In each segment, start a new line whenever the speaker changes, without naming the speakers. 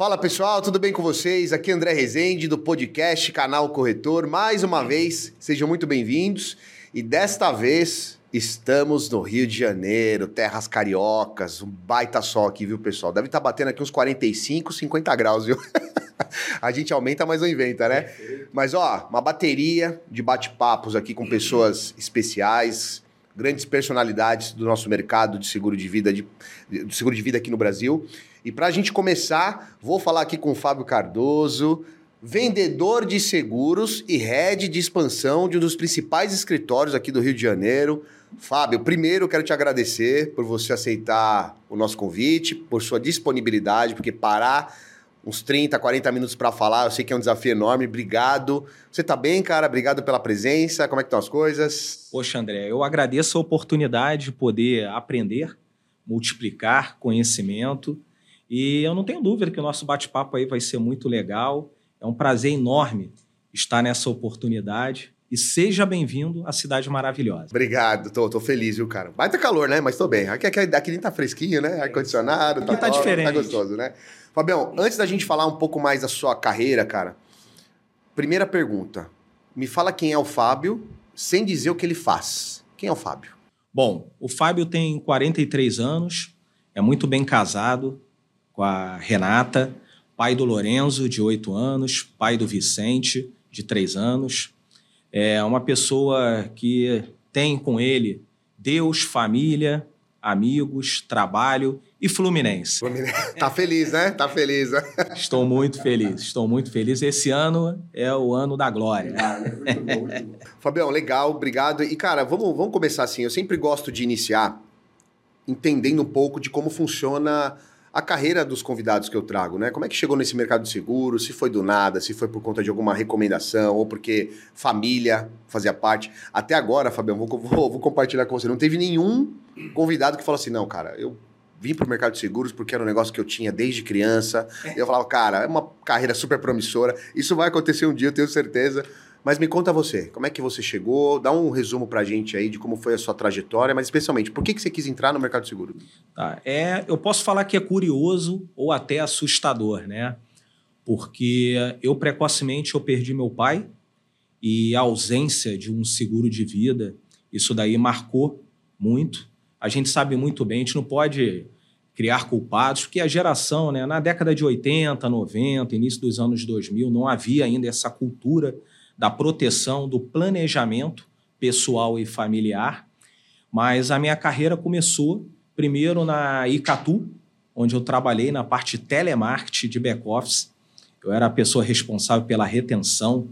Fala pessoal, tudo bem com vocês? Aqui é André Rezende do podcast Canal Corretor. Mais uma vez, sejam muito bem-vindos. E desta vez estamos no Rio de Janeiro, terras cariocas, um baita sol aqui, viu pessoal? Deve estar batendo aqui uns 45, 50 graus, viu? A gente aumenta, mas não inventa, né? Mas ó, uma bateria de bate-papos aqui com pessoas especiais, grandes personalidades do nosso mercado de seguro de vida, de, de seguro de vida aqui no Brasil. E para a gente começar, vou falar aqui com o Fábio Cardoso, vendedor de seguros e head de expansão de um dos principais escritórios aqui do Rio de Janeiro. Fábio, primeiro quero te agradecer por você aceitar o nosso convite, por sua disponibilidade, porque parar uns 30, 40 minutos para falar, eu sei que é um desafio enorme. Obrigado. Você tá bem, cara? Obrigado pela presença. Como é que estão as coisas?
Poxa, André, eu agradeço a oportunidade de poder aprender, multiplicar conhecimento e eu não tenho dúvida que o nosso bate-papo aí vai ser muito legal. É um prazer enorme estar nessa oportunidade. E seja bem-vindo à cidade maravilhosa.
Obrigado, tô, tô feliz, viu, cara? Vai ter calor, né? Mas tô bem. Aqui, aqui, aqui nem tá fresquinho, né? Ar-condicionado.
Aqui tá, tá diferente. Tá
gostoso, né? Fabião, antes da gente falar um pouco mais da sua carreira, cara, primeira pergunta. Me fala quem é o Fábio, sem dizer o que ele faz. Quem é o Fábio?
Bom, o Fábio tem 43 anos, é muito bem casado, com a Renata, pai do Lorenzo, de 8 anos, pai do Vicente, de 3 anos. É uma pessoa que tem com ele Deus, família, amigos, trabalho e Fluminense.
Fluminense. Tá feliz, né? Tá feliz. Né?
Estou muito feliz, estou muito feliz. Esse ano é o ano da glória.
Fabião, legal, obrigado. E, cara, vamos, vamos começar assim. Eu sempre gosto de iniciar entendendo um pouco de como funciona a carreira dos convidados que eu trago, né? Como é que chegou nesse mercado de seguro? Se foi do nada, se foi por conta de alguma recomendação ou porque família fazia parte. Até agora, Fabião, vou, vou, vou compartilhar com você. Não teve nenhum convidado que falou assim: não, cara, eu vim para o mercado de seguros porque era um negócio que eu tinha desde criança. Eu falava, cara, é uma carreira super promissora. Isso vai acontecer um dia, eu tenho certeza. Mas me conta você, como é que você chegou? Dá um resumo pra gente aí de como foi a sua trajetória, mas especialmente, por que, que você quis entrar no mercado de seguro?
Tá, é, eu posso falar que é curioso ou até assustador, né? Porque eu precocemente eu perdi meu pai e a ausência de um seguro de vida, isso daí marcou muito. A gente sabe muito bem, a gente não pode criar culpados, porque a geração, né, na década de 80, 90, início dos anos 2000, não havia ainda essa cultura da proteção, do planejamento pessoal e familiar. Mas a minha carreira começou primeiro na Icatu, onde eu trabalhei na parte telemarketing de back-office. Eu era a pessoa responsável pela retenção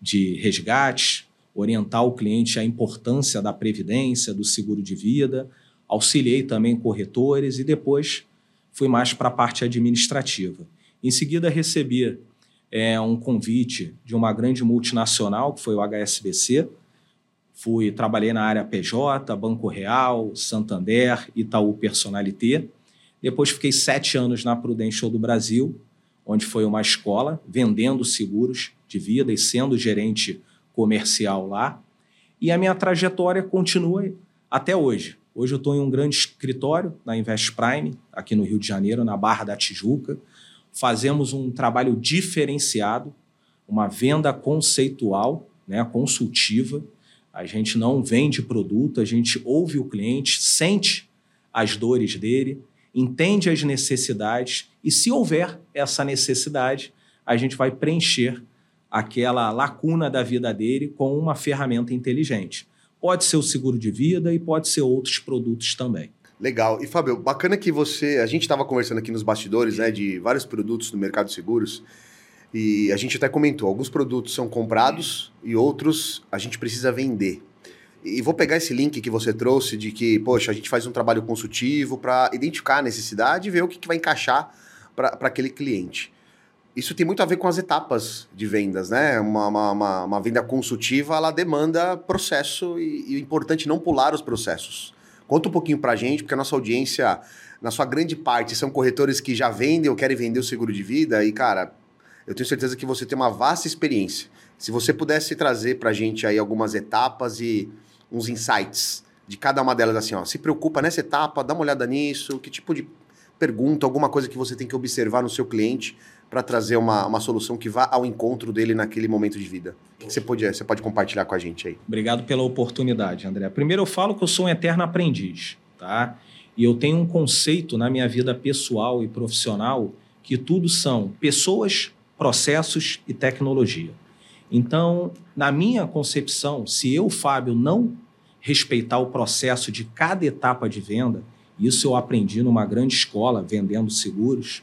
de resgates, orientar o cliente à importância da previdência, do seguro de vida, auxiliei também corretores e depois fui mais para a parte administrativa. Em seguida, recebi é, um convite de uma grande multinacional, que foi o HSBC. Fui, trabalhei na área PJ, Banco Real, Santander, Itaú Personalité. Depois fiquei sete anos na Prudential do Brasil, onde foi uma escola, vendendo seguros de vida e sendo gerente comercial lá. E a minha trajetória continua até hoje. Hoje eu estou em um grande escritório na Invest Prime, aqui no Rio de Janeiro, na Barra da Tijuca fazemos um trabalho diferenciado, uma venda conceitual, né, consultiva. A gente não vende produto, a gente ouve o cliente, sente as dores dele, entende as necessidades e, se houver essa necessidade, a gente vai preencher aquela lacuna da vida dele com uma ferramenta inteligente. Pode ser o seguro de vida e pode ser outros produtos também.
Legal. E, Fábio, bacana que você. A gente estava conversando aqui nos bastidores, né, de vários produtos no mercado de seguros. E a gente até comentou: alguns produtos são comprados e outros a gente precisa vender. E vou pegar esse link que você trouxe de que, poxa, a gente faz um trabalho consultivo para identificar a necessidade e ver o que, que vai encaixar para aquele cliente. Isso tem muito a ver com as etapas de vendas, né? Uma, uma, uma venda consultiva, ela demanda processo e, e é importante não pular os processos. Conta um pouquinho pra gente, porque a nossa audiência, na sua grande parte, são corretores que já vendem ou querem vender o seguro de vida. E, cara, eu tenho certeza que você tem uma vasta experiência. Se você pudesse trazer pra gente aí algumas etapas e uns insights de cada uma delas, assim, ó, se preocupa nessa etapa, dá uma olhada nisso, que tipo de pergunta, alguma coisa que você tem que observar no seu cliente para trazer uma, uma solução que vá ao encontro dele naquele momento de vida? O que você pode, você pode compartilhar com a gente aí?
Obrigado pela oportunidade, André. Primeiro eu falo que eu sou um eterno aprendiz, tá? E eu tenho um conceito na minha vida pessoal e profissional que tudo são pessoas, processos e tecnologia. Então, na minha concepção, se eu, Fábio, não respeitar o processo de cada etapa de venda, isso eu aprendi numa grande escola vendendo seguros,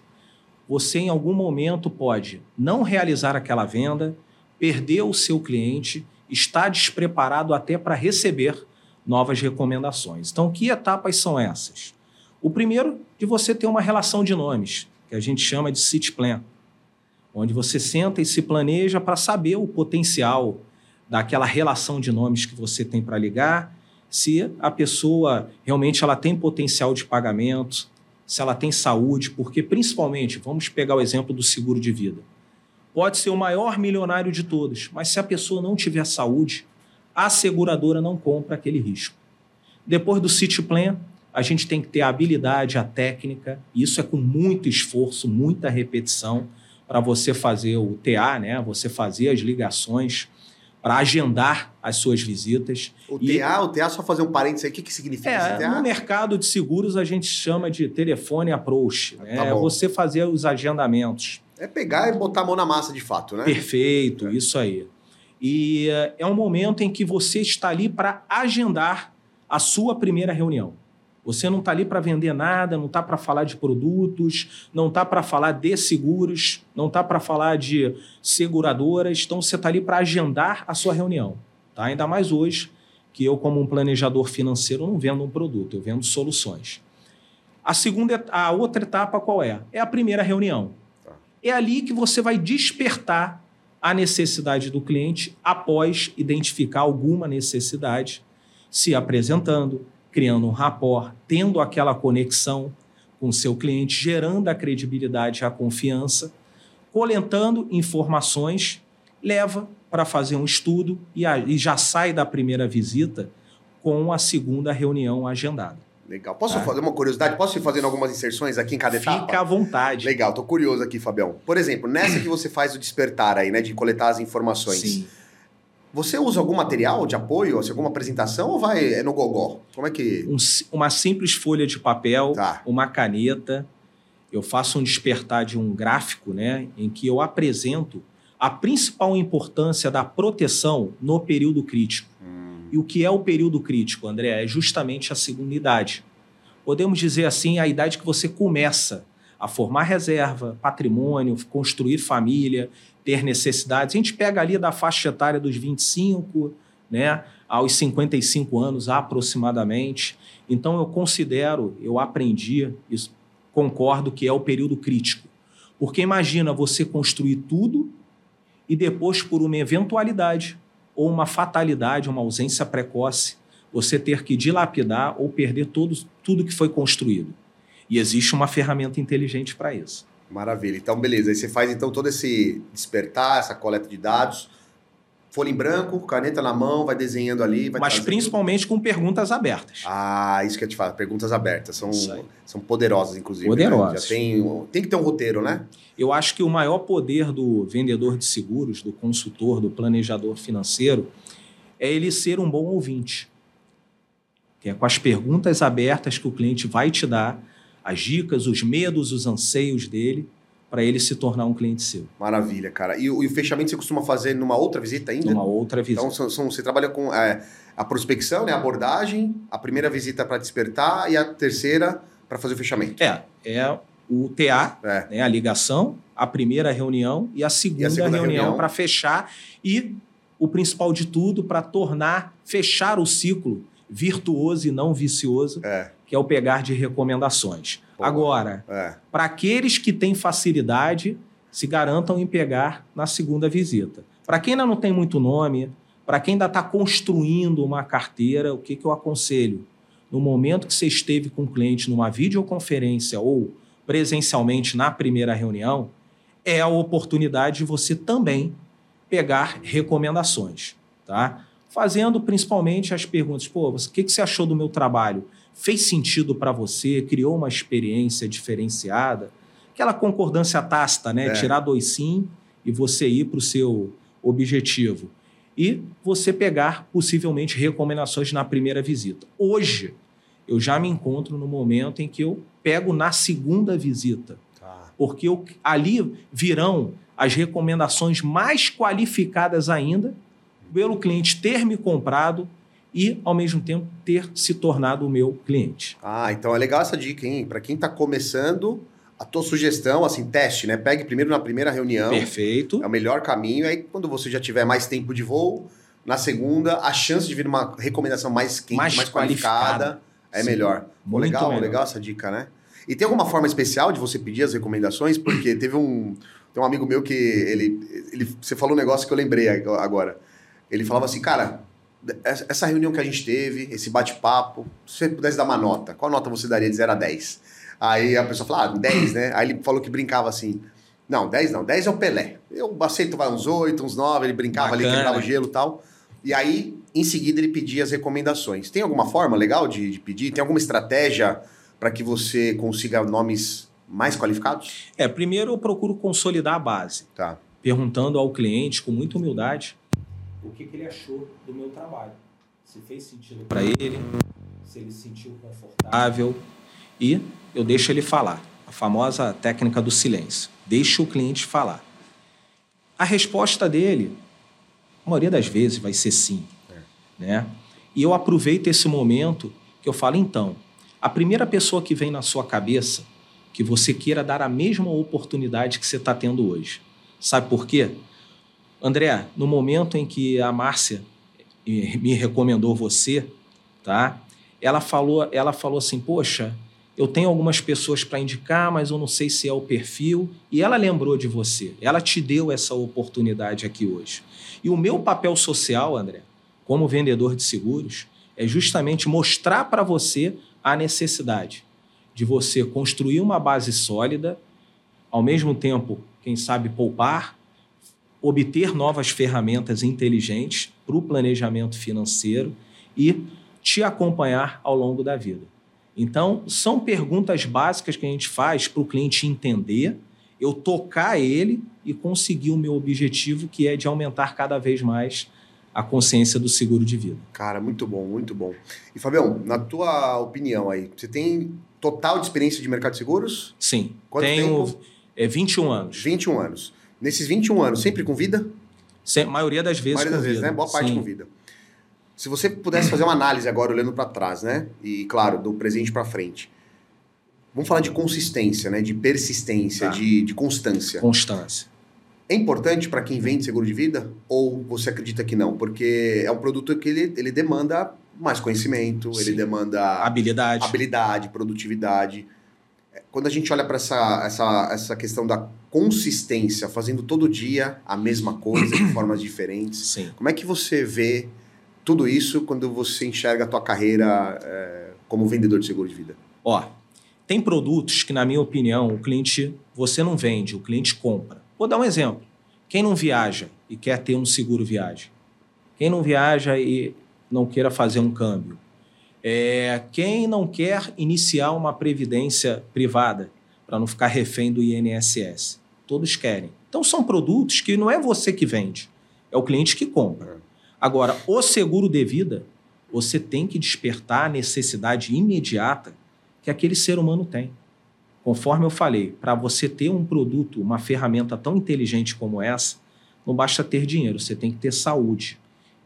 você em algum momento pode não realizar aquela venda, perder o seu cliente, estar despreparado até para receber novas recomendações. Então, que etapas são essas? O primeiro, de você ter uma relação de nomes, que a gente chama de city plan, onde você senta e se planeja para saber o potencial daquela relação de nomes que você tem para ligar, se a pessoa realmente ela tem potencial de pagamento, se ela tem saúde, porque principalmente, vamos pegar o exemplo do seguro de vida. Pode ser o maior milionário de todos, mas se a pessoa não tiver saúde, a seguradora não compra aquele risco. Depois do City Plan, a gente tem que ter a habilidade, a técnica, e isso é com muito esforço, muita repetição para você fazer o TA, né? Você fazer as ligações para agendar as suas visitas.
O e... TA, o TA, só fazer um parênteses aí, o que, que significa
é, esse TA? No mercado de seguros a gente chama de telefone approach. Né? Tá é você fazer os agendamentos.
É pegar e botar a mão na massa de fato, né?
Perfeito, é. isso aí. E uh, é um momento em que você está ali para agendar a sua primeira reunião. Você não está ali para vender nada, não está para falar de produtos, não está para falar de seguros, não está para falar de seguradoras. Então você está ali para agendar a sua reunião. Tá? Ainda mais hoje, que eu, como um planejador financeiro, não vendo um produto, eu vendo soluções. A segunda, a outra etapa qual é? É a primeira reunião. Tá. É ali que você vai despertar a necessidade do cliente após identificar alguma necessidade, se apresentando, criando um rapport, tendo aquela conexão com o seu cliente, gerando a credibilidade e a confiança, coletando informações, leva para fazer um estudo e, a, e já sai da primeira visita com a segunda reunião agendada.
Legal. Posso tá. fazer uma curiosidade? Posso ir fazendo algumas inserções aqui em cada etapa?
Fica à vontade.
Legal, tô curioso aqui, Fabião. Por exemplo, nessa que você faz o despertar aí, né, de coletar as informações. Sim. Você usa algum material de apoio, assim, alguma apresentação ou vai é no gogó? Como é que
um, uma simples folha de papel, tá. uma caneta, eu faço um despertar de um gráfico, né, em que eu apresento a principal importância da proteção no período crítico. E o que é o período crítico, André? É justamente a segunda idade. Podemos dizer assim, a idade que você começa a formar reserva, patrimônio, construir família, ter necessidades. A gente pega ali da faixa etária dos 25 né, aos 55 anos aproximadamente. Então eu considero, eu aprendi, isso, concordo que é o período crítico. Porque imagina você construir tudo e depois, por uma eventualidade, ou uma fatalidade, uma ausência precoce, você ter que dilapidar ou perder todo, tudo que foi construído. E existe uma ferramenta inteligente para isso.
Maravilha. Então, beleza. Aí você faz então todo esse despertar, essa coleta de dados, folha em branco, caneta na mão, vai desenhando ali. Vai
Mas principalmente com perguntas abertas.
Ah, isso que eu te falo. Perguntas abertas. São, são poderosas, inclusive.
Poderosas.
Né? Já tem, tem que ter um roteiro, né?
Eu acho que o maior poder do vendedor de seguros, do consultor, do planejador financeiro, é ele ser um bom ouvinte. Que é com as perguntas abertas que o cliente vai te dar, as dicas, os medos, os anseios dele, para ele se tornar um cliente seu.
Maravilha, cara. E, e, o fechamento você costuma fazer numa outra visita ainda?
Numa outra visita.
Então são, são, você trabalha com é, a prospecção, né, a abordagem, a primeira visita para despertar e a terceira para fazer o fechamento.
É, é o TA, é. Né, a ligação, a primeira reunião e a segunda, e a segunda reunião, reunião. para fechar e o principal de tudo para tornar fechar o ciclo virtuoso e não vicioso, é. Que é o pegar de recomendações. Pô, Agora, é. para aqueles que têm facilidade, se garantam em pegar na segunda visita. Para quem ainda não tem muito nome, para quem ainda está construindo uma carteira, o que, que eu aconselho? No momento que você esteve com o cliente numa videoconferência ou presencialmente na primeira reunião, é a oportunidade de você também pegar recomendações, tá? Fazendo principalmente as perguntas: pô, o que, que você achou do meu trabalho? Fez sentido para você? Criou uma experiência diferenciada? Aquela concordância tácita, né?
É.
Tirar dois sim e você ir para o seu objetivo. E você pegar possivelmente recomendações na primeira visita. Hoje, eu já me encontro no momento em que eu pego na segunda visita
Tá.
porque eu- ali virão as recomendações mais qualificadas ainda pelo cliente ter me comprado e, ao mesmo tempo, ter se tornado o meu cliente.
Ah, então é legal essa dica, hein? Para quem tá começando, a tua sugestão, assim, teste, né? Pegue primeiro na primeira reunião.
Perfeito.
É o melhor caminho. Aí, quando você já tiver mais tempo de voo, na segunda, a chance de vir uma recomendação mais quente, mais,
Mais
qualificada,
qualificada.
é
Sim,
melhor. Pô,
muito
legal,
melhor.
legal essa dica, né? E tem alguma forma especial de você pedir as recomendações? Porque teve um, tem um amigo meu que ele, ele. Você falou um negócio que eu lembrei agora. Ele falava assim, cara, essa reunião que a gente teve, esse bate-papo, se você pudesse dar uma nota, qual nota você daria de 0 a 10? Aí a pessoa falou, ah, 10, né? Aí ele falou que brincava assim. Não, 10 não, 10 é o Pelé. Eu aceito vai uns 8, uns 9, ele brincava ali,
Bacana.
quebrava o gelo e tal. E aí, em seguida, ele pedia as recomendações. Tem alguma forma legal de, de pedir? Tem alguma estratégia para que você consiga nomes mais qualificados?
É, primeiro eu procuro consolidar a base,
Tá.
perguntando ao cliente com muita humildade o que, que ele achou do meu trabalho. Se fez sentido para ele, se ele se sentiu confortável e eu deixo ele falar. A famosa técnica do silêncio. Deixa o cliente falar. A resposta dele, a maioria das vezes, vai ser sim. Né? E eu aproveito esse momento que eu falo, então, a primeira pessoa que vem na sua cabeça que você queira dar a mesma oportunidade que você está tendo hoje. Sabe por quê? André, no momento em que a Márcia eh, me recomendou você, tá? Ela falou, ela falou assim: "Poxa, eu tenho algumas pessoas para indicar, mas eu não sei se é o perfil". E ela lembrou de você. Ela te deu essa oportunidade aqui hoje. E o meu papel social, André, como vendedor de seguros, é justamente mostrar para você a necessidade de você construir uma base sólida, ao mesmo tempo, quem sabe, poupar, obter novas ferramentas inteligentes para o planejamento financeiro e te acompanhar ao longo da vida. Então, são perguntas básicas que a gente faz para o cliente entender, eu tocar ele e conseguir o meu objetivo, que é de aumentar cada vez mais a consciência do seguro de vida.
Cara, muito bom, muito bom. E Fabião, na tua opinião aí, você tem total de experiência de mercado de seguros?
Sim,
Quanto
tenho
tempo?
é, 21 anos.
21 anos. Nesses 21 anos, sempre com vida?
Se- maioria das vezes
maioria das vezes,
vida.
né? Boa parte
Sim.
com vida. Se você pudesse fazer uma análise agora, olhando para trás, né? E, claro, do presente para frente. Vamos falar de consistência, né? De persistência,
Tá.
de, de constância.
Constância.
É importante para quem vende seguro de vida? Ou você acredita que não? Porque é um produto que ele, ele demanda mais conhecimento, ele
Sim.
demanda
Habilidade.
habilidade, produtividade. Quando a gente olha para essa, essa, essa questão da consistência, fazendo todo dia a mesma coisa de formas diferentes,
Sim.
como é que você vê tudo isso quando você enxerga a tua carreira é, como vendedor de seguro de vida?
Ó, tem produtos que, na minha opinião, o cliente você não vende, o cliente compra. Vou dar um exemplo. Quem não viaja e quer ter um seguro viagem? Quem não viaja e não queira fazer um câmbio? É, quem não quer iniciar uma previdência privada para não ficar refém do INSS? Todos querem. Então são produtos que não é você que vende, é o cliente que compra. Agora, o seguro de vida, você tem que despertar a necessidade imediata que aquele ser humano tem. Conforme eu falei, para você ter um produto, uma ferramenta tão inteligente como essa, não basta ter dinheiro, você tem que ter saúde.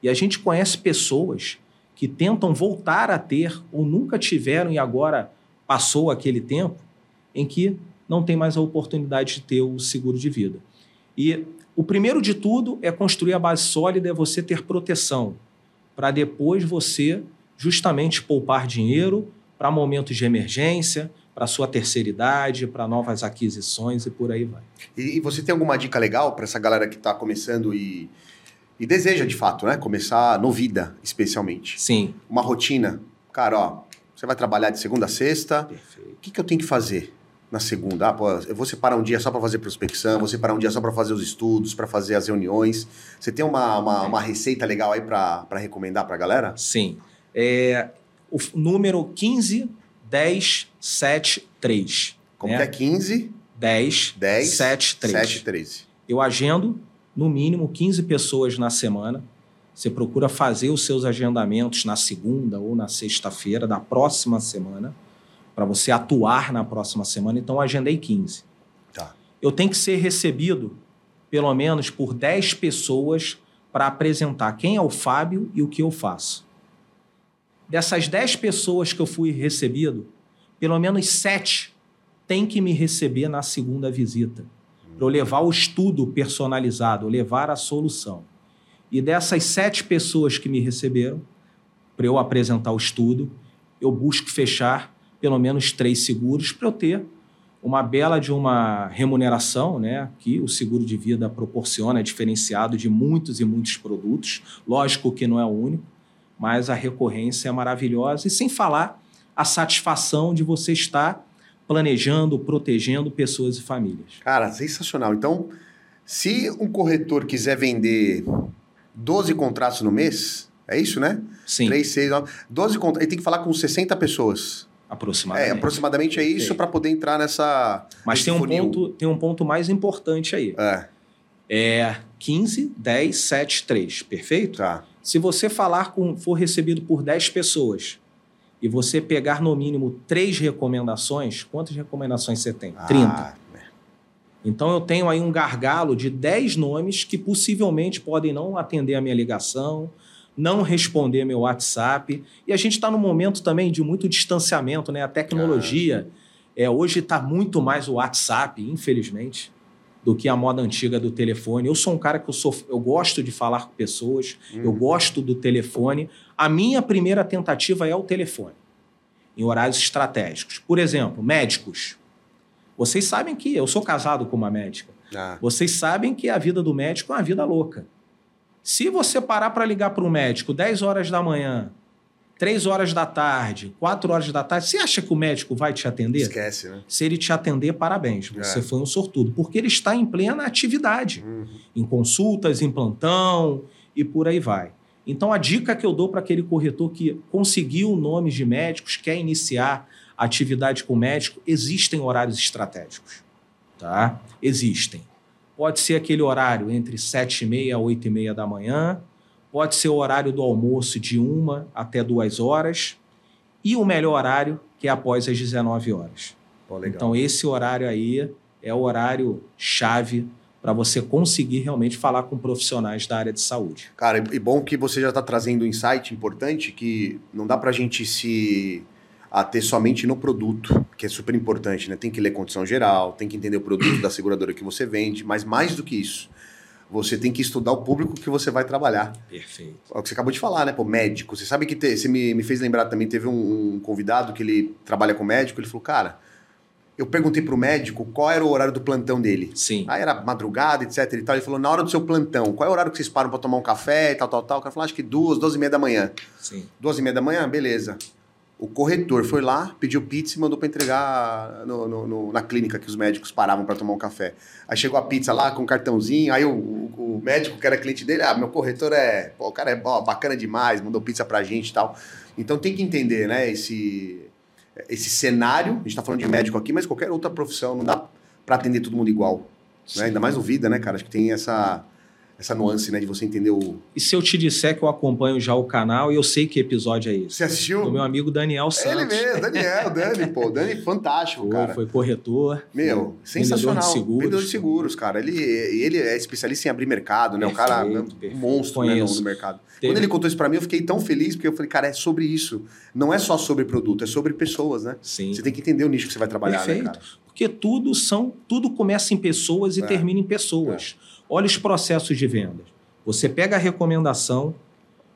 E a gente conhece pessoas que tentam voltar a ter ou nunca tiveram e agora passou aquele tempo em que não tem mais a oportunidade de ter o seguro de vida. E o primeiro de tudo é construir a base sólida, é você ter proteção, para depois você justamente poupar dinheiro para momentos de emergência, para sua terceira idade, para novas aquisições e por aí vai.
E, você tem alguma dica legal para essa galera que está começando e, e deseja, de fato, né? Começar no vida, especialmente.
Sim.
Uma rotina. Cara, ó, você vai trabalhar de segunda a sexta,
Perfeito.
o que, que eu tenho que fazer? na segunda? Ah, pô, eu vou separar um dia só para fazer prospecção, vou separar um dia só para fazer os estudos, para fazer as reuniões. Você tem uma, uma, uma receita legal aí para recomendar para a galera?
Sim. É, o número 15, 10, 7, 3.
Como
né?
que é 15,
10,
10,
7, 3.
7, 13.
Eu agendo, no mínimo, 15 pessoas na semana. Você procura fazer os seus agendamentos na segunda ou na sexta-feira da próxima semana, para você atuar na próxima semana. Então, eu agendei 15.
Tá.
Eu tenho que ser recebido, pelo menos, por 10 pessoas para apresentar quem é o Fábio e o que eu faço. Dessas 10 pessoas que eu fui recebido, pelo menos 7 têm que me receber na segunda visita para eu levar o estudo personalizado, levar a solução. E dessas sete pessoas que me receberam, para eu apresentar o estudo, eu busco fechar pelo menos três seguros para eu ter uma bela de uma remuneração, né, que o seguro de vida proporciona, é diferenciado de muitos e muitos produtos. Lógico que não é o único, mas a recorrência é maravilhosa. E sem falar a satisfação de você estar planejando, protegendo pessoas e famílias.
Cara, sensacional. Então, se um corretor quiser vender 12 contratos no mês, é isso, né?
Sim,
3, 6, 9, 12 contratos. Ele tem que falar com 60 pessoas.
aproximadamente.
É, aproximadamente é isso para poder entrar nessa.
Mas tem um,
funil.
ponto, tem um ponto mais importante aí.
É,
É 15, 10, 7, 3. Perfeito?
tá.
Se você falar com, for recebido por 10 pessoas e você pegar no mínimo três recomendações, quantas recomendações você tem? 30.
Ah,
Então eu tenho aí um gargalo de 10 nomes que possivelmente podem não atender a minha ligação, não responder meu WhatsApp. E a gente está num momento também de muito distanciamento, né? A tecnologia é, hoje está muito mais o WhatsApp, infelizmente, do que a moda antiga do telefone. Eu sou um cara que eu, sou, eu gosto de falar com pessoas, eu
Uhum.
gosto do telefone. A minha primeira tentativa é o telefone, em horários estratégicos. Por exemplo, médicos. Vocês sabem que eu sou casado com uma médica.
Ah,
Vocês sabem que a vida do médico é uma vida louca. Se você parar para ligar para um médico 10 horas da manhã, 3 horas da tarde, 4 horas da tarde, você acha que o médico vai te atender?
esquece, né?
Se ele te atender, parabéns, você
É.
foi um sortudo, porque ele está em plena atividade,
Uhum.
em consultas, em plantão e por aí vai. Então, a dica que eu dou para aquele corretor que conseguiu nomes de médicos, quer iniciar atividade com médico, existem horários estratégicos. Tá? Existem. Pode ser aquele horário entre 7 e meia a 8 e meia da manhã, pode ser o horário do almoço de 1 até 2 horas, e o melhor horário, que é após as 19 horas.
Pô.
Então, esse horário aí é o horário chave para você conseguir realmente falar com profissionais da área de saúde.
Cara, e e bom que você já está trazendo um insight importante que não dá para a gente se ater somente no produto, que é super importante, né? Tem que ler condição geral, tem que entender o produto da seguradora que você vende, mas mais do que isso, você tem que estudar o público que você vai trabalhar.
Perfeito.
É o que você acabou de falar, né? Pô, médico. Você sabe que te- você me, me fez lembrar também, teve um, um convidado que ele trabalha com médico, ele falou, cara, eu perguntei pro médico qual era o horário do plantão dele.
Sim.
Aí era madrugada, etc e tal. Ele falou, na hora do seu plantão, qual é o horário que vocês param pra tomar um café e tal, tal, tal? O cara falou, acho que duas, duas e meia da manhã.
Sim.
Duas e meia da manhã? Beleza. O corretor foi lá, pediu pizza e mandou pra entregar no- no- no- na clínica que os médicos paravam pra tomar um café. Aí chegou a pizza lá com um cartãozinho, aí o, o- o médico que era cliente dele, ah, meu corretor é, pô, o cara é ó, bacana demais, mandou pizza pra gente e tal. Então tem que entender, né, esse, esse cenário, a gente tá falando de médico aqui, mas qualquer outra profissão, não dá pra atender todo mundo igual. Né? Ainda mais no vida, né, cara? Acho que tem essa, essa nuance, né, de você entender o...
E se eu te disser que eu acompanho já o canal e eu sei que episódio é esse?
Você assistiu?
Do meu amigo Daniel Santos.
Ele mesmo, Daniel, Dani, pô, Dani fantástico,
Foi,
cara.
foi corretor.
Meu,
foi
sensacional.
Vendedor de seguros.
Vendedor de seguros, cara. Ele, ele é especialista em abrir mercado, né? o cara é um
Perfeito, perfeito.
monstro né, no, mercado.
Teve-
Quando ele contou isso pra mim, eu fiquei tão feliz, porque eu falei, cara, é sobre isso. Não é só sobre produto, é sobre pessoas, né?
Sim.
Você tem que entender o nicho que você vai trabalhar, né,
Perfeito.
cara?
Porque tudo são, tudo começa em pessoas e
É.
termina em pessoas. Olha os processos de vendas. Você pega a recomendação,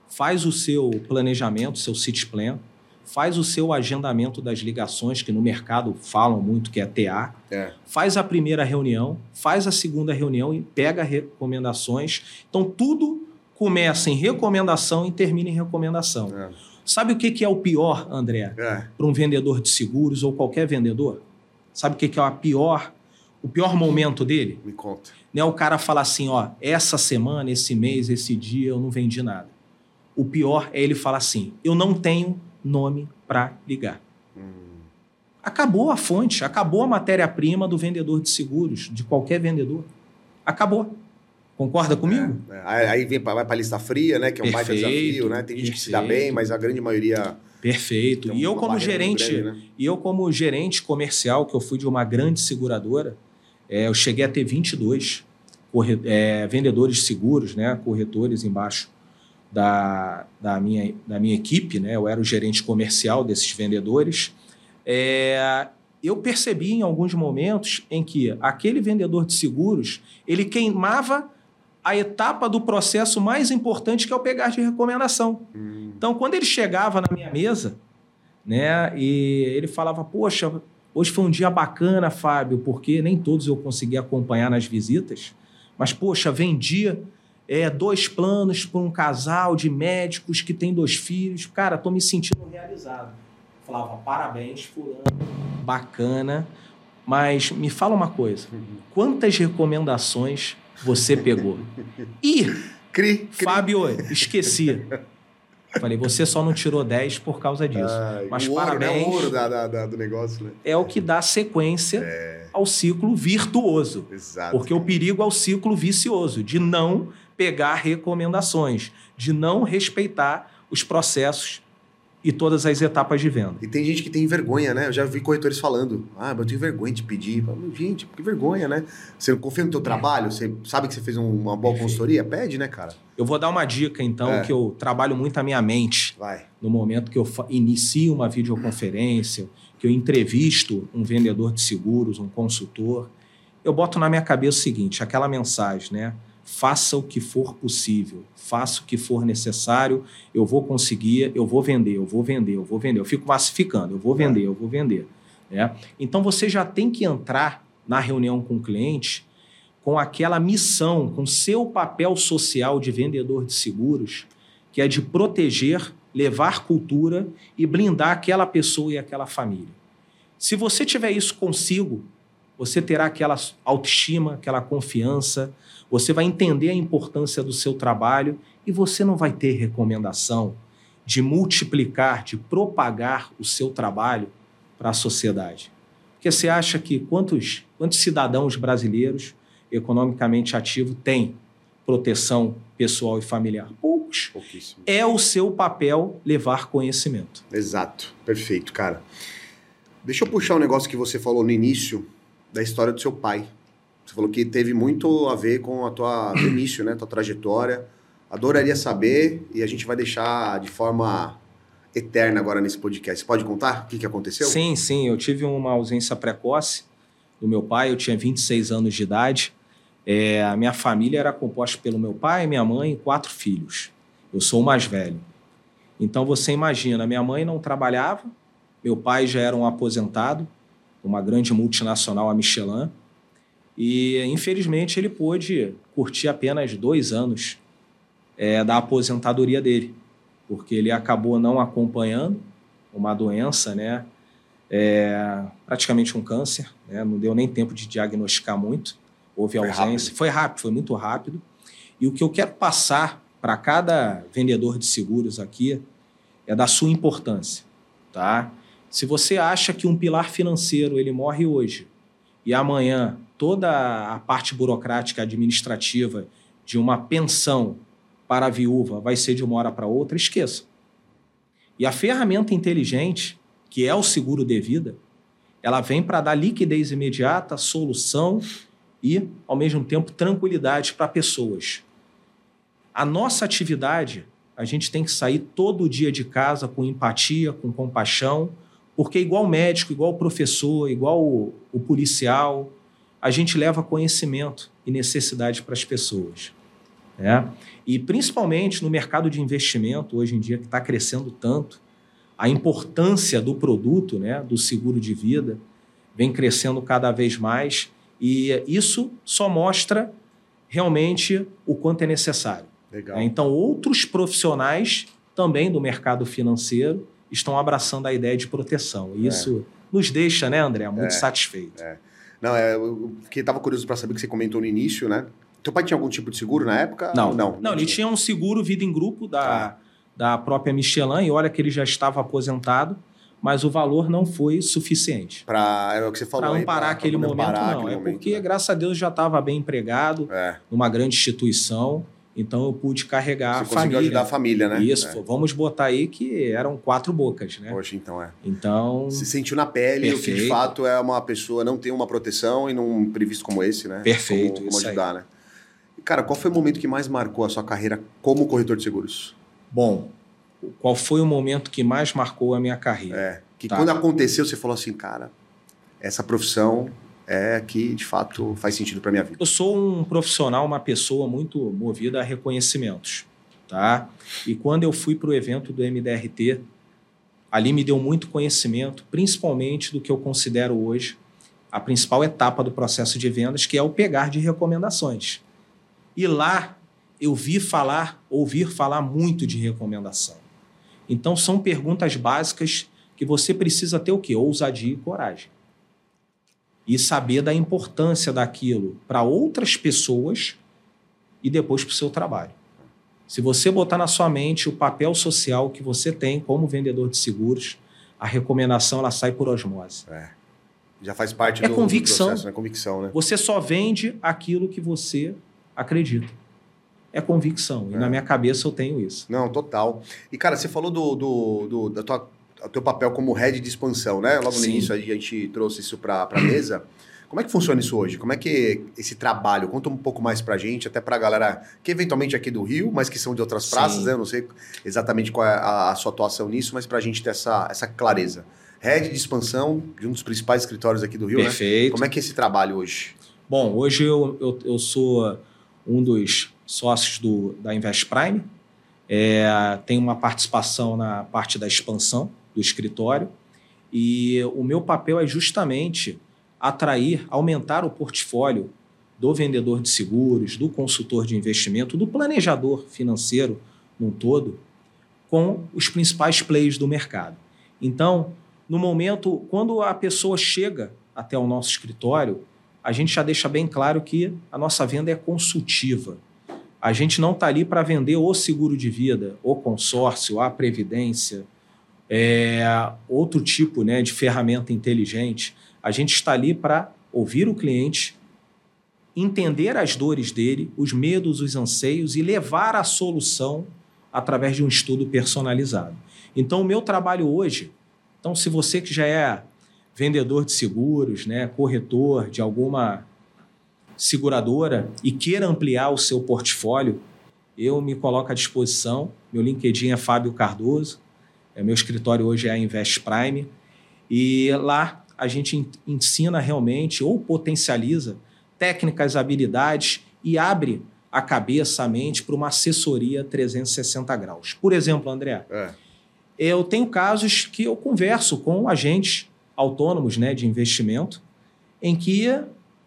faz o seu planejamento, seu city plan, faz o seu agendamento das ligações que no mercado falam muito que é TA,
É.
faz a primeira reunião, faz a segunda reunião e pega recomendações. Então tudo começa em recomendação e termina em recomendação.
É.
Sabe o que é o pior, André,
É.
para um vendedor de seguros ou qualquer vendedor? Sabe o que, que é a pior, o pior momento dele?
Me conta.
Não é o cara falar assim, ó, essa semana, esse mês, esse dia eu não vendi nada. O pior é ele falar assim, eu não tenho nome para ligar. Acabou a fonte, acabou a matéria-prima do vendedor de seguros, de qualquer vendedor. Acabou. Concorda comigo?
É, é. Aí vem pra, vai para a lista fria, né? Que é um baita
Perfeito,
desafio, né? Tem gente que se dá
perfeito.
bem, mas a grande maioria.
Perfeito. E eu como gerente,
grande, né?
e eu como gerente comercial, que eu fui de uma grande seguradora, é, eu cheguei a ter 22 corre- é, vendedores de seguros, né, corretores embaixo da, da, minha, da minha equipe, né, eu era o gerente comercial desses vendedores. É, eu percebi em alguns momentos em que aquele vendedor de seguros, ele queimava a etapa do processo mais importante, que é o pegar de recomendação. Então, quando ele chegava na minha mesa, né, e ele falava: Poxa, hoje foi um dia bacana, Fábio, porque nem todos eu consegui acompanhar nas visitas, mas, poxa, vendia é, dois planos para um casal de médicos que tem dois filhos. Cara, estou me sentindo realizado. Falava: Parabéns, Fulano, bacana, mas me fala uma coisa: quantas recomendações você pegou? Ih!
Cri, cri.
Fábio, esqueci. Falei, você só não tirou 10 por causa disso. Mas
o ouro,
parabéns.
né? O ouro da, da- da- do negócio, né?
É o que dá sequência ao ciclo virtuoso.
Exato.
Porque o perigo é o ciclo vicioso, de não pegar recomendações, de não respeitar os processos e todas as etapas de venda.
E tem gente que tem vergonha, né? Eu já vi corretores falando. Ah, mas eu tenho vergonha de pedir. Falo, Gente, que vergonha, né? Você confia no teu trabalho? Você sabe que você fez um- uma boa
Perfeito.
consultoria? Pede, né, cara?
Eu vou dar uma dica, então,
É.
que eu trabalho muito a minha mente.
Vai.
no momento que eu inicio uma videoconferência, que eu entrevisto um vendedor de seguros, um consultor, eu boto na minha cabeça o seguinte, aquela mensagem, né? Faça o que for possível, faça o que for necessário, eu vou conseguir, eu vou vender, eu vou vender, eu vou vender. Eu fico massificando, eu vou vender, eu vou vender. Né? Então você já tem que entrar na reunião com o cliente com aquela missão, com seu papel social de vendedor de seguros, que é de proteger, levar cultura e blindar aquela pessoa e aquela família. Se você tiver isso consigo, você terá aquela autoestima, aquela confiança, você vai entender a importância do seu trabalho e você não vai ter recomendação de multiplicar, de propagar o seu trabalho para a sociedade. Porque você acha que quantos, quantos cidadãos brasileiros economicamente ativos têm proteção pessoal e familiar? Poucos
Pouquíssimo.
é o seu papel levar conhecimento.
Exato. Perfeito, cara. Deixa eu puxar um negócio que você falou no início da história do seu pai. Você falou que teve muito a ver com a tua início, né? Tua trajetória. Adoraria saber e a gente vai deixar de forma eterna agora nesse podcast. Você pode contar o que, que aconteceu?
Sim, sim, eu tive uma ausência precoce do meu pai, eu tinha 26 anos de idade. É, a minha família era composta pelo meu pai, minha mãe e quatro filhos. Eu sou o mais velho. Então você imagina, minha mãe não trabalhava, meu pai já era um aposentado, uma grande multinacional, a Michelin, e infelizmente ele pôde curtir apenas dois anos é, da aposentadoria dele, porque ele acabou não acompanhando uma doença, né? É, praticamente um câncer, né? não deu nem tempo de diagnosticar muito, houve
Foi
ausência,
rápido.
foi rápido, foi muito rápido. E o que eu quero passar para cada vendedor de seguros aqui é da sua importância, tá? Se você acha que um pilar financeiro ele morre hoje e amanhã toda a parte burocrática administrativa de uma pensão para a viúva vai ser de uma hora para outra, esqueça. E a ferramenta inteligente, que é o seguro de vida, ela vem para dar liquidez imediata, solução e, ao mesmo tempo, tranquilidade para pessoas. A nossa atividade, a gente tem que sair todo dia de casa com empatia, com compaixão, porque, igual médico, igual professor, igual o, o policial, a gente leva conhecimento e necessidade para as pessoas. Né? E, principalmente no mercado de investimento, hoje em dia, que está crescendo tanto, a importância do produto, né, do seguro de vida, vem crescendo cada vez mais e isso só mostra realmente o quanto é necessário.
Legal.
né? Então, outros profissionais também do mercado financeiro estão abraçando a ideia de proteção. E
É.
isso nos deixa, né, André, muito é, satisfeito.
É. Não, é, eu fiquei, tava curioso para saber que você comentou no início, né? Teu pai tinha algum tipo de seguro na época?
Não, não. Não, não ele tinha um seguro vida em grupo da, ah. da própria Michelin e olha que ele já estava aposentado, mas o valor não foi suficiente.
Para é o que você falou.
Para amparar aquele momento, não. Aquele é momento, porque, né? graças a Deus, já estava bem empregado é. numa grande instituição. Então eu pude carregar
Você
a família.
ajudar a família, né?
Isso, é. vamos botar aí que eram quatro bocas, né?
Poxa, então é.
Então.
Se sentiu na pele Perfeito. o que de fato é uma pessoa não tem uma proteção e num previsto como esse, né?
Perfeito.
Como, como ajudar, aí. né? Cara, qual foi o momento que mais marcou a sua carreira como corretor de seguros?
Bom, qual foi o momento que mais marcou a minha carreira?
É. Que tá. quando aconteceu, você falou assim, cara, essa profissão é que de fato faz sentido para minha vida.
Eu sou um profissional, uma pessoa muito movida a reconhecimentos, tá? E quando eu fui para o evento do MDRT, ali me deu muito conhecimento, principalmente do que eu considero hoje a principal etapa do processo de vendas, que é o pegar de recomendações. E lá eu vi falar, ouvir falar muito de recomendação. Então são perguntas básicas que você precisa ter o quê? Ousadia e coragem e saber da importância daquilo para outras pessoas e depois para o seu trabalho. Se você botar na sua mente o papel social que você tem como vendedor de seguros, a recomendação ela sai por osmose.
É. Já faz parte
é
do,
convicção.
do processo, né? Convicção, né?
Você só vende aquilo que você acredita. É convicção. E é. na minha cabeça eu tenho isso.
Não, total. E, cara, você falou do, do, do da tua o teu papel como head de expansão, né? Logo Sim. no início a gente trouxe isso para a mesa. Como é que funciona isso hoje? Como é que esse trabalho? Conta um pouco mais pra gente, até pra galera que eventualmente é aqui do Rio, mas que são de outras Sim. praças, né? Eu não sei exatamente qual é a, a, sua atuação nisso, mas pra gente ter essa, essa clareza. Head de expansão de um dos principais escritórios aqui do Rio,
né? Perfeito.
né? Como é que é esse trabalho hoje?
Bom, hoje eu, eu, eu sou um dos sócios do, da Invest Prime. É, tenho uma participação na parte da expansão do escritório. E o meu papel é justamente atrair, aumentar o portfólio do vendedor de seguros, do consultor de investimento, do planejador financeiro num todo, com os principais players do mercado. Então, no momento, quando a pessoa chega até o nosso escritório, a gente já deixa bem claro que a nossa venda é consultiva. A gente não está ali para vender o seguro de vida, o consórcio, a previdência, é, outro tipo né, de ferramenta inteligente. A gente está ali para ouvir o cliente, entender as dores dele, os medos, os anseios e levar a solução através de um estudo personalizado. Então, o meu trabalho hoje, então, se você que já é vendedor de seguros, né, corretor de alguma seguradora e queira ampliar o seu portfólio, eu me coloco à disposição. Meu LinkedIn é Fábio Cardoso. É, meu escritório hoje é a Invest Prime. E lá a gente ensina realmente ou potencializa técnicas, habilidades e abre a cabeça, a mente para uma assessoria 360 graus. Por exemplo, André, é. eu tenho casos que eu converso com agentes autônomos né, de investimento em que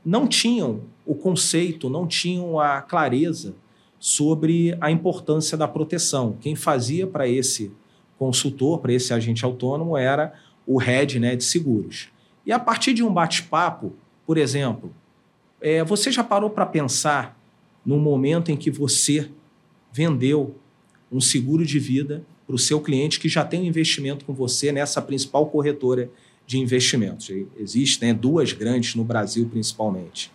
não tinham o conceito, não tinham a clareza sobre a importância da proteção. Quem fazia para esse consultor, para esse agente autônomo, era o head né, de seguros. E a partir de um bate-papo, por exemplo, é, você já parou para pensar no momento em que você vendeu um seguro de vida para o seu cliente que já tem um investimento com você nessa principal corretora de investimentos? Existem né, duas grandes no Brasil, principalmente.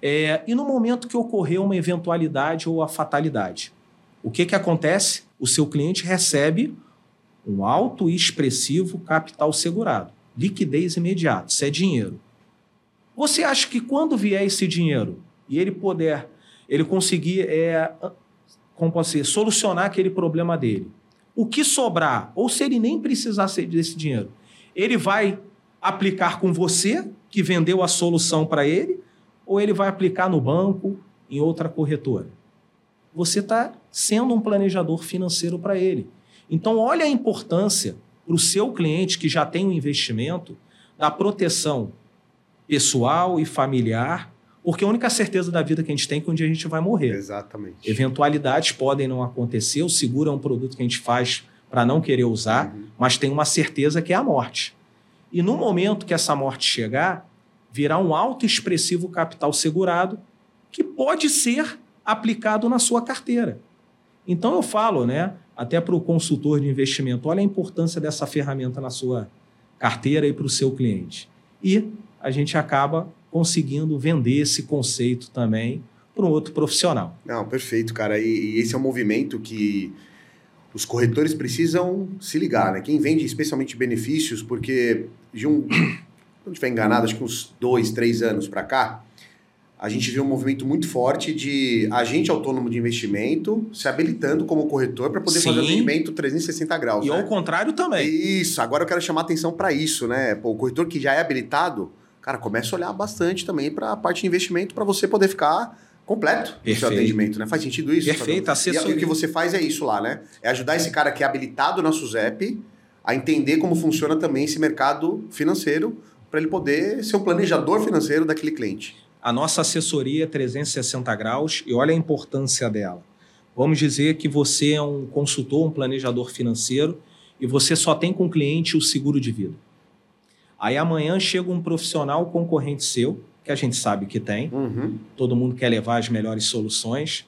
É, e no momento que ocorreu uma eventualidade ou a fatalidade, o que, que acontece? O seu cliente recebe um alto e expressivo capital segurado. Liquidez imediata, isso é dinheiro. Você acha que quando vier esse dinheiro e ele puder, ele conseguir, é, como posso dizer, solucionar aquele problema dele, o que sobrar, ou se ele nem precisar desse dinheiro, ele vai aplicar com você, que vendeu a solução para ele, ou ele vai aplicar no banco, em outra corretora? Você está sendo um planejador financeiro para ele. Então, olha a importância para o seu cliente que já tem um investimento da proteção pessoal e familiar, porque a única certeza da vida que a gente tem é que um dia a gente vai morrer.
Exatamente.
Eventualidades podem não acontecer, o seguro é um produto que a gente faz para não querer usar, uhum. mas tem uma certeza que é a morte. E no momento que essa morte chegar, virá um alto expressivo capital segurado que pode ser aplicado na sua carteira. Então eu falo, né, até para o consultor de investimento, olha a importância dessa ferramenta na sua carteira e para o seu cliente. E a gente acaba conseguindo vender esse conceito também para um outro profissional.
Não, perfeito, cara. E, e, esse é um movimento que os corretores precisam se ligar, né? Quem vende especialmente benefícios, porque de um, não estiver enganado, acho que uns dois, três anos para cá, a gente viu um movimento muito forte de agente autônomo de investimento se habilitando como corretor para poder Sim. fazer atendimento 360 graus.
E
né?
ao contrário também.
Isso, agora eu quero chamar atenção para isso, né? Pô, o corretor que já é habilitado, cara, começa a olhar bastante também para a parte de investimento para você poder ficar completo Perfeito. no seu atendimento, né? Faz sentido isso?
Perfeito,
assessoria. E o que você faz é isso lá, né? É ajudar esse cara que é habilitado na SUSEP a entender como funciona também esse mercado financeiro para ele poder ser um planejador financeiro daquele cliente.
A nossa assessoria é 360 graus e olha a importância dela. Vamos dizer que você é um consultor, um planejador financeiro e você só tem com o cliente o seguro de vida. Aí amanhã chega um profissional concorrente seu, que a gente sabe que tem, uhum. todo mundo quer levar as melhores soluções,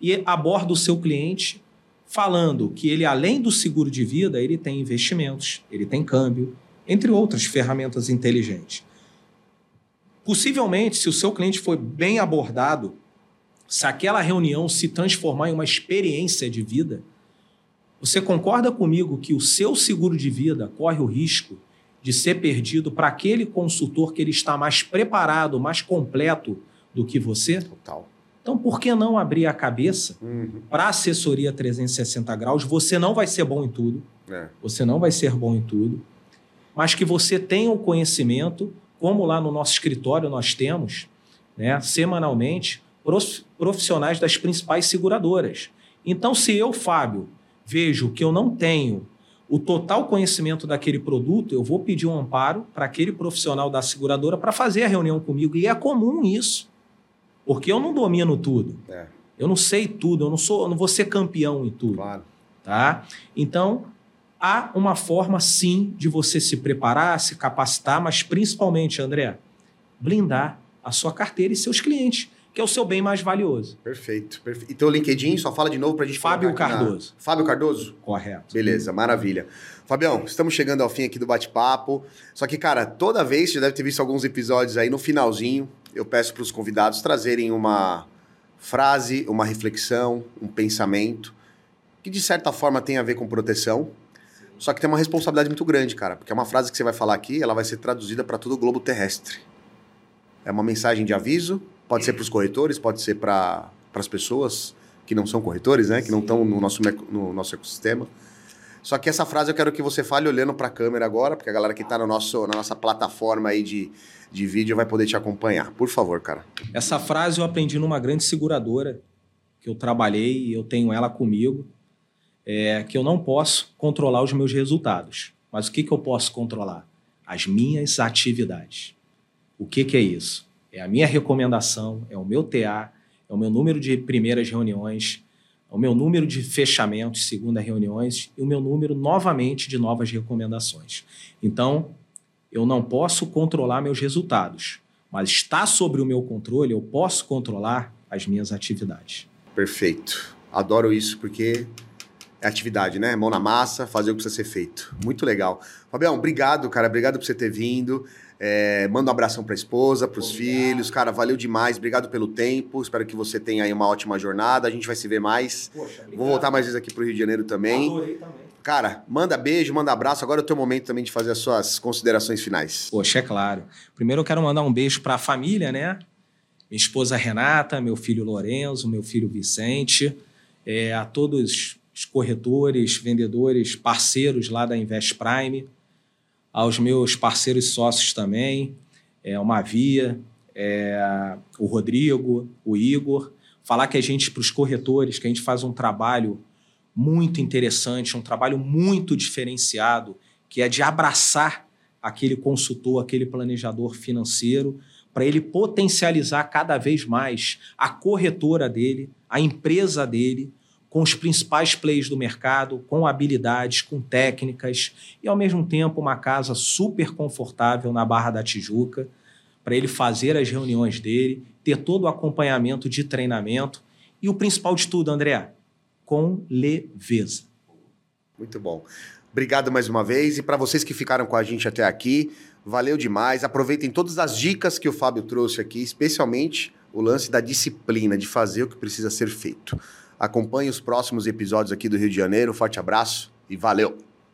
e aborda o seu cliente falando que ele, além do seguro de vida, ele tem investimentos, ele tem câmbio, entre outras ferramentas inteligentes. Possivelmente, se o seu cliente foi bem abordado, se aquela reunião se transformar em uma experiência de vida, você concorda comigo que o seu seguro de vida corre o risco de ser perdido para aquele consultor que ele está mais preparado, mais completo do que você?
Total.
Então, por que não abrir a cabeça uhum. para assessoria 360 graus? Você não vai ser bom em tudo. É. Você não vai ser bom em tudo. Mas que você tenha o conhecimento, como lá no nosso escritório nós temos, né, semanalmente, profissionais das principais seguradoras. Então, se eu, Fábio, vejo que eu não tenho o total conhecimento daquele produto, eu vou pedir um amparo para aquele profissional da seguradora para fazer a reunião comigo. E é comum isso. Porque eu não domino tudo. É. Eu não sei tudo, eu não sou, eu não vou ser campeão em tudo.
Claro.
Tá? Então, há uma forma sim de você se preparar, se capacitar, mas principalmente, André, blindar a sua carteira e seus clientes que é o seu bem mais valioso.
Perfeito. perfeito. E teu LinkedIn, só fala de novo para a gente
Fábio Cardoso.
Na... Fábio Cardoso?
Correto.
Beleza, maravilha. Fabião, estamos chegando ao fim aqui do bate-papo. Só que, cara, toda vez, você já deve ter visto alguns episódios aí, no finalzinho, eu peço para os convidados trazerem uma frase, uma reflexão, um pensamento, que de certa forma tem a ver com proteção, só que tem uma responsabilidade muito grande, cara, porque é uma frase que você vai falar aqui, ela vai ser traduzida para todo o globo terrestre. É uma mensagem de aviso, Pode ser para os corretores, pode ser para as pessoas que não são corretores, né? Que Sim. não estão no nosso, no nosso ecossistema. Só que essa frase eu quero que você fale olhando para a câmera agora, porque a galera que está no na nossa plataforma aí de, de vídeo vai poder te acompanhar. Por favor, cara.
Essa frase eu aprendi numa grande seguradora que eu trabalhei e eu tenho ela comigo, é que eu não posso controlar os meus resultados. Mas o que, que eu posso controlar? As minhas atividades. O que, que é isso? É a minha recomendação, é o meu TA, é o meu número de primeiras reuniões, é o meu número de fechamentos, segunda reuniões, e o meu número, novamente, de novas recomendações. Então, eu não posso controlar meus resultados, mas está sobre o meu controle, eu posso controlar as minhas atividades.
Perfeito. Adoro isso, porque atividade, né? Mão na massa, fazer o que precisa ser feito. Muito legal. Fabião, obrigado, cara. Obrigado por você ter vindo. É, manda um abração para a esposa, para os filhos. Cara, valeu demais. Obrigado pelo tempo. Espero que você tenha aí uma ótima jornada. A gente vai se ver mais. Poxa, Vou voltar mais vezes aqui para o Rio de Janeiro também. Adorei também. Cara, manda beijo, manda abraço. Agora é o teu momento também de fazer as suas considerações finais.
Poxa, é claro. Primeiro eu quero mandar um beijo para a família, né? Minha esposa Renata, meu filho Lorenzo, meu filho Vicente, é, a todos os corretores, vendedores, parceiros lá da Invest Prime aos meus parceiros sócios também, é, o Mavia, é, o Rodrigo, o Igor. Falar que a gente, para os corretores, que a gente faz um trabalho muito interessante, um trabalho muito diferenciado, que é de abraçar aquele consultor, aquele planejador financeiro, para ele potencializar cada vez mais a corretora dele, a empresa dele, com os principais players do mercado, com habilidades, com técnicas e, ao mesmo tempo, uma casa super confortável na Barra da Tijuca para ele fazer as reuniões dele, ter todo o acompanhamento de treinamento e o principal de tudo, André, com leveza.
Muito bom. Obrigado mais uma vez e para vocês que ficaram com a gente até aqui, valeu demais. Aproveitem todas as dicas que o Fábio trouxe aqui, especialmente o lance da disciplina, de fazer o que precisa ser feito. Acompanhe os próximos episódios aqui do Rio de Janeiro. forte abraço e valeu!